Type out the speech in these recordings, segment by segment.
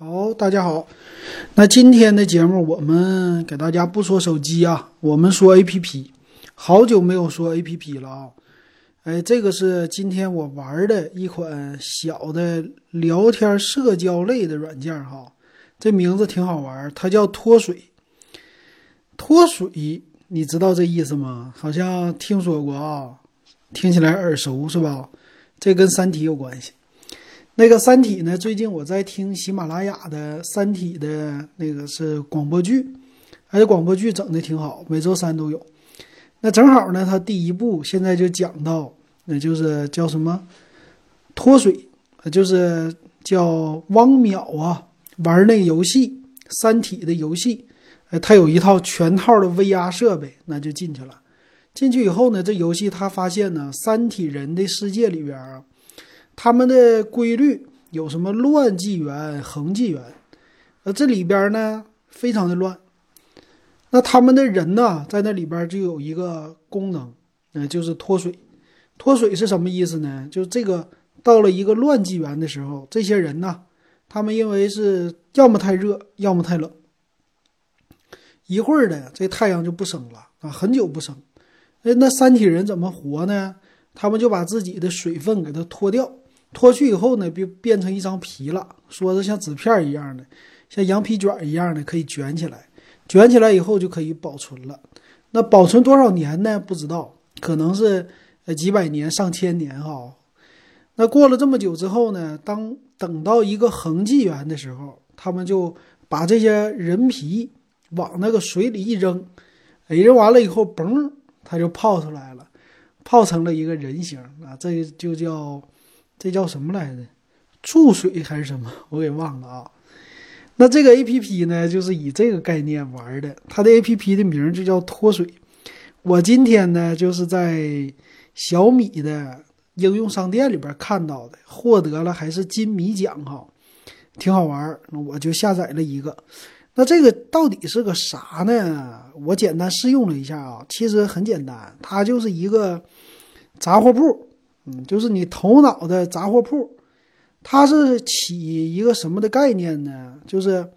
好，大家好。那今天的节目，我们给大家不说手机啊，我们说 A P P。好久没有说 A P P 了啊。哎，这个是今天我玩的一款小的聊天社交类的软件哈。这名字挺好玩，它叫脱水。脱水，你知道这意思吗？好像听说过啊，听起来耳熟是吧？这跟《三体》有关系。那个《三体》呢？最近我在听喜马拉雅的《三体》的那个是广播剧，而且广播剧整的挺好，每周三都有。那正好呢，它第一部现在就讲到，那就是叫什么脱水，就是叫汪淼啊玩那个游戏《三体》的游戏，呃，他有一套全套的 VR 设备，那就进去了。进去以后呢，这游戏他发现呢，三体人的世界里边啊。他们的规律有什么乱纪元、恒纪元？呃，这里边呢非常的乱。那他们的人呢，在那里边就有一个功能，呃，就是脱水。脱水是什么意思呢？就这个到了一个乱纪元的时候，这些人呢，他们因为是要么太热，要么太冷，一会儿的这太阳就不升了啊，很久不升。哎，那三体人怎么活呢？他们就把自己的水分给它脱掉。脱去以后呢，变变成一张皮了，说是像纸片一样的，像羊皮卷一样的，可以卷起来。卷起来以后就可以保存了。那保存多少年呢？不知道，可能是呃几百年、上千年哈。那过了这么久之后呢，当等到一个恒纪元的时候，他们就把这些人皮往那个水里一扔，一扔完了以后，嘣，它就泡出来了，泡成了一个人形啊，这就叫。这叫什么来着？注水还是什么？我给忘了啊。那这个 A P P 呢，就是以这个概念玩的。它的 A P P 的名就叫脱水。我今天呢，就是在小米的应用商店里边看到的，获得了还是金米奖哈，挺好玩。我就下载了一个。那这个到底是个啥呢？我简单试用了一下啊，其实很简单，它就是一个杂货铺。嗯，就是你头脑的杂货铺，它是起一个什么的概念呢？就是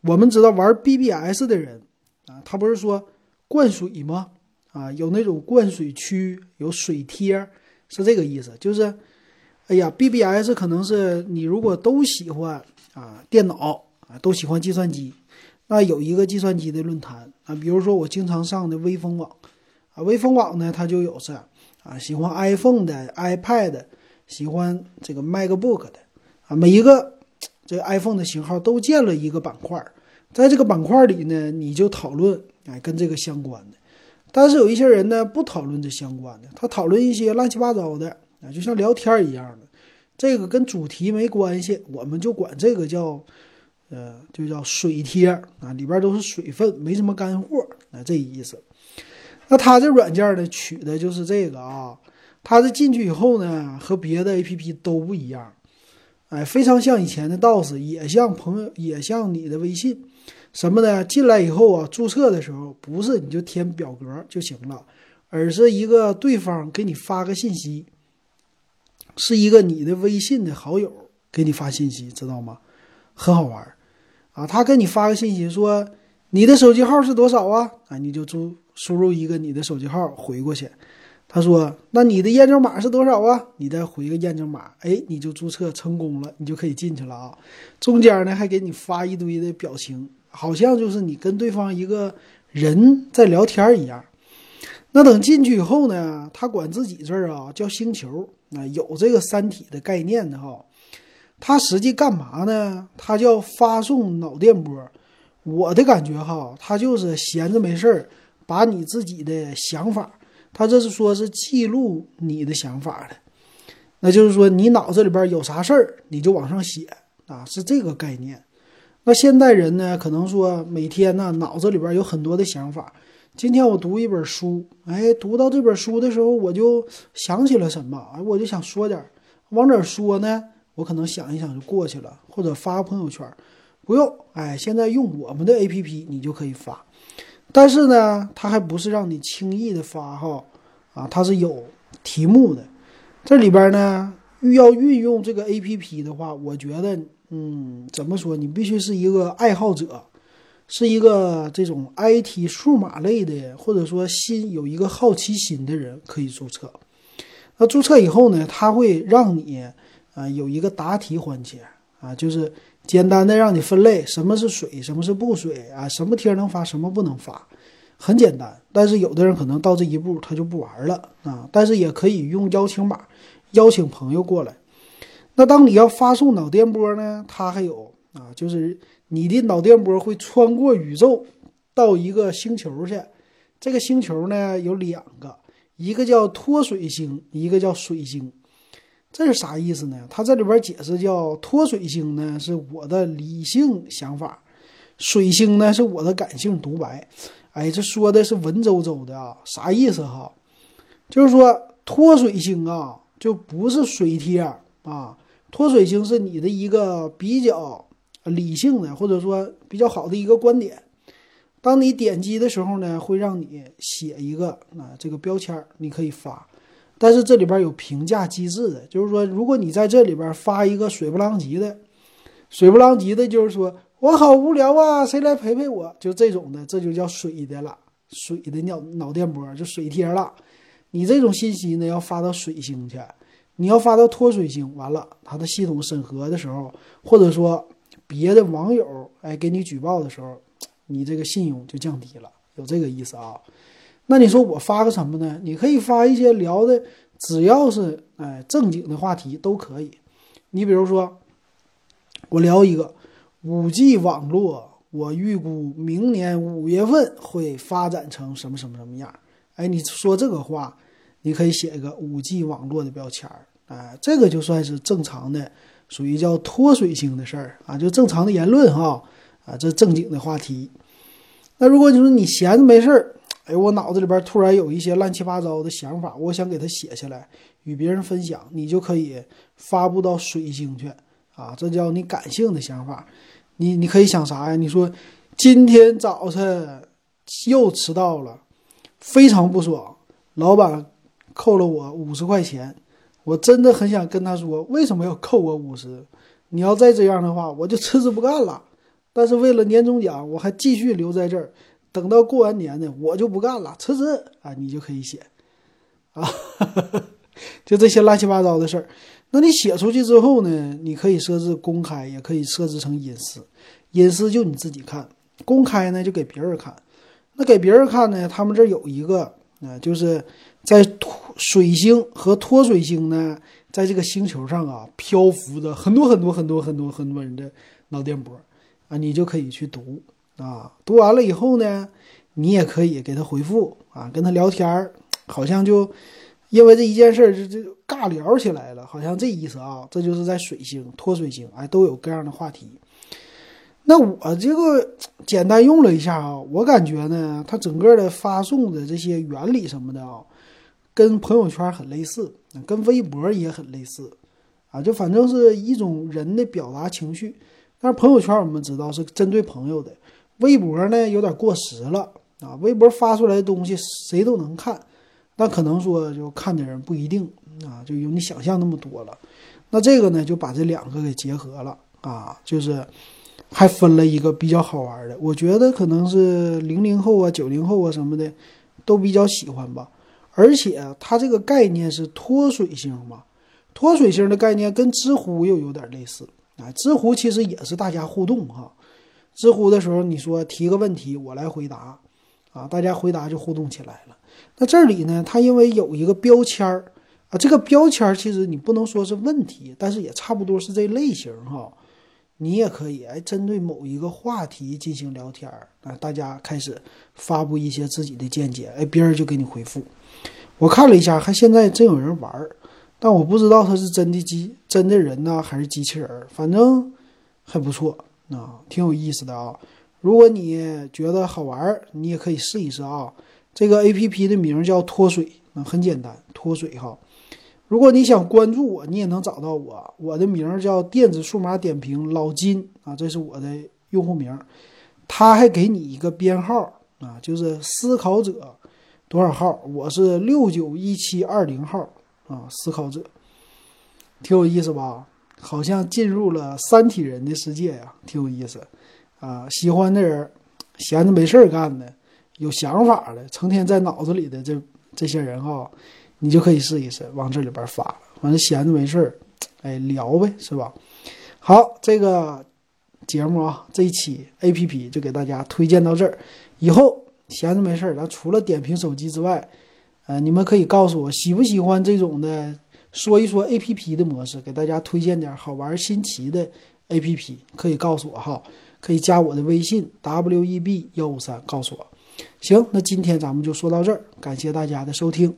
我们知道玩 BBS 的人啊，他不是说灌水吗？啊，有那种灌水区，有水贴，是这个意思。就是，哎呀，BBS 可能是你如果都喜欢啊电脑啊，都喜欢计算机，那有一个计算机的论坛啊，比如说我经常上的微风网啊，微风网呢，它就有是。啊，喜欢 iPhone 的、iPad，喜欢这个 MacBook 的，啊，每一个这 iPhone 的型号都建了一个板块，在这个板块里呢，你就讨论哎跟这个相关的。但是有一些人呢不讨论这相关的，他讨论一些乱七八糟的啊，就像聊天一样的，这个跟主题没关系，我们就管这个叫呃，就叫水贴啊，里边都是水分，没什么干货啊，这意思。那它这软件呢，取的就是这个啊，它这进去以后呢，和别的 A P P 都不一样，哎，非常像以前的 DOS，也像朋友，也像你的微信，什么呢？进来以后啊，注册的时候不是你就填表格就行了，而是一个对方给你发个信息，是一个你的微信的好友给你发信息，知道吗？很好玩啊，他给你发个信息说你的手机号是多少啊？啊，你就注。输入一个你的手机号回过去，他说：“那你的验证码是多少啊？”你再回个验证码，哎，你就注册成功了，你就可以进去了啊。中间呢还给你发一堆的表情，好像就是你跟对方一个人在聊天一样。那等进去以后呢，他管自己这儿啊叫星球，啊有这个三体的概念的哈。他实际干嘛呢？他叫发送脑电波。我的感觉哈，他就是闲着没事儿。把你自己的想法，他这是说是记录你的想法的，那就是说你脑子里边有啥事儿，你就往上写啊，是这个概念。那现代人呢，可能说每天呢脑子里边有很多的想法。今天我读一本书，哎，读到这本书的时候，我就想起了什么，哎，我就想说点，往哪说呢？我可能想一想就过去了，或者发个朋友圈，不用，哎，现在用我们的 A P P，你就可以发。但是呢，它还不是让你轻易的发哈，啊，它是有题目的。这里边呢，要运用这个 A P P 的话，我觉得嗯，怎么说？你必须是一个爱好者，是一个这种 IT 数码类的，或者说心有一个好奇心的人可以注册。那注册以后呢，它会让你啊有一个答题环节啊，就是简单的让你分类什么是水，什么是不水啊，什么贴能发，什么不能发，很简单。但是有的人可能到这一步他就不玩了啊，但是也可以用邀请码邀请朋友过来。那当你要发送脑电波呢，它还有啊，就是你的脑电波会穿过宇宙到一个星球去，这个星球呢有两个。一个叫脱水星，一个叫水星，这是啥意思呢？他这里边解释叫脱水星呢是我的理性想法，水星呢是我的感性独白。哎，这说的是文绉绉的啊，啥意思哈？就是说脱水星啊，就不是水贴啊，脱水星是你的一个比较理性的，或者说比较好的一个观点。当你点击的时候呢，会让你写一个啊这个标签，你可以发，但是这里边有评价机制的，就是说，如果你在这里边发一个水不浪及的，水不浪及的，就是说我好无聊啊，谁来陪陪我？就这种的，这就叫水的了，水的脑脑电波就水贴了。你这种信息呢，要发到水星去，你要发到脱水星，完了它的系统审核的时候，或者说别的网友哎给你举报的时候。你这个信用就降低了，有这个意思啊？那你说我发个什么呢？你可以发一些聊的，只要是哎正经的话题都可以。你比如说，我聊一个五 G 网络，我预估明年五月份会发展成什么什么什么样？哎，你说这个话，你可以写一个五 G 网络的标签儿，哎，这个就算是正常的，属于叫脱水性的事儿啊，就正常的言论哈。啊，这正经的话题。那如果就是你闲着没事儿，哎，我脑子里边突然有一些乱七八糟的想法，我想给它写下来，与别人分享，你就可以发布到水星去啊。这叫你感性的想法。你你可以想啥呀？你说今天早晨又迟到了，非常不爽，老板扣了我五十块钱，我真的很想跟他说，为什么要扣我五十？你要再这样的话，我就辞职不干了。但是为了年终奖，我还继续留在这儿，等到过完年呢，我就不干了，辞职啊！你就可以写，啊，就这些乱七八糟的事儿。那你写出去之后呢，你可以设置公开，也可以设置成隐私。隐私就你自己看，公开呢就给别人看。那给别人看呢，他们这有一个啊，就是在脱水星和脱水星呢，在这个星球上啊，漂浮着很多很多很多很多很多人的脑电波。啊，你就可以去读啊，读完了以后呢，你也可以给他回复啊，跟他聊天儿，好像就因为这一件事儿，就就尬聊起来了，好像这意思啊。这就是在水星、脱水星，哎，都有各样的话题。那我这个简单用了一下啊，我感觉呢，它整个的发送的这些原理什么的啊，跟朋友圈很类似，跟微博也很类似啊，就反正是一种人的表达情绪。但是朋友圈我们知道是针对朋友的，微博呢有点过时了啊。微博发出来的东西谁都能看，但可能说就看的人不一定啊，就有你想象那么多了。那这个呢就把这两个给结合了啊，就是还分了一个比较好玩的。我觉得可能是零零后啊、九零后啊什么的都比较喜欢吧。而且它这个概念是脱水星嘛，脱水星的概念跟知乎又有点类似。啊，知乎其实也是大家互动哈。知乎的时候，你说提个问题，我来回答，啊，大家回答就互动起来了。那这里呢，它因为有一个标签儿啊，这个标签儿其实你不能说是问题，但是也差不多是这类型哈。你也可以哎，针对某一个话题进行聊天儿啊，大家开始发布一些自己的见解，哎，别人就给你回复。我看了一下，还现在真有人玩儿。但我不知道他是真的机真的人呢，还是机器人儿，反正还不错啊，挺有意思的啊。如果你觉得好玩儿，你也可以试一试啊。这个 A P P 的名叫脱水，啊，很简单，脱水哈。如果你想关注我，你也能找到我，我的名叫电子数码点评老金啊，这是我的用户名。他还给你一个编号啊，就是思考者多少号？我是六九一七二零号。啊，思考者，挺有意思吧？好像进入了三体人的世界呀，挺有意思啊！喜欢的人，闲着没事儿干的，有想法的，成天在脑子里的这这些人啊，你就可以试一试，往这里边发，反正闲着没事儿，哎，聊呗，是吧？好，这个节目啊，这一期 A P P 就给大家推荐到这儿。以后闲着没事儿，咱除了点评手机之外，呃，你们可以告诉我喜不喜欢这种的。说一说 A P P 的模式，给大家推荐点好玩新奇的 A P P，可以告诉我哈，可以加我的微信 W E B 幺五三，告诉我。行，那今天咱们就说到这儿，感谢大家的收听。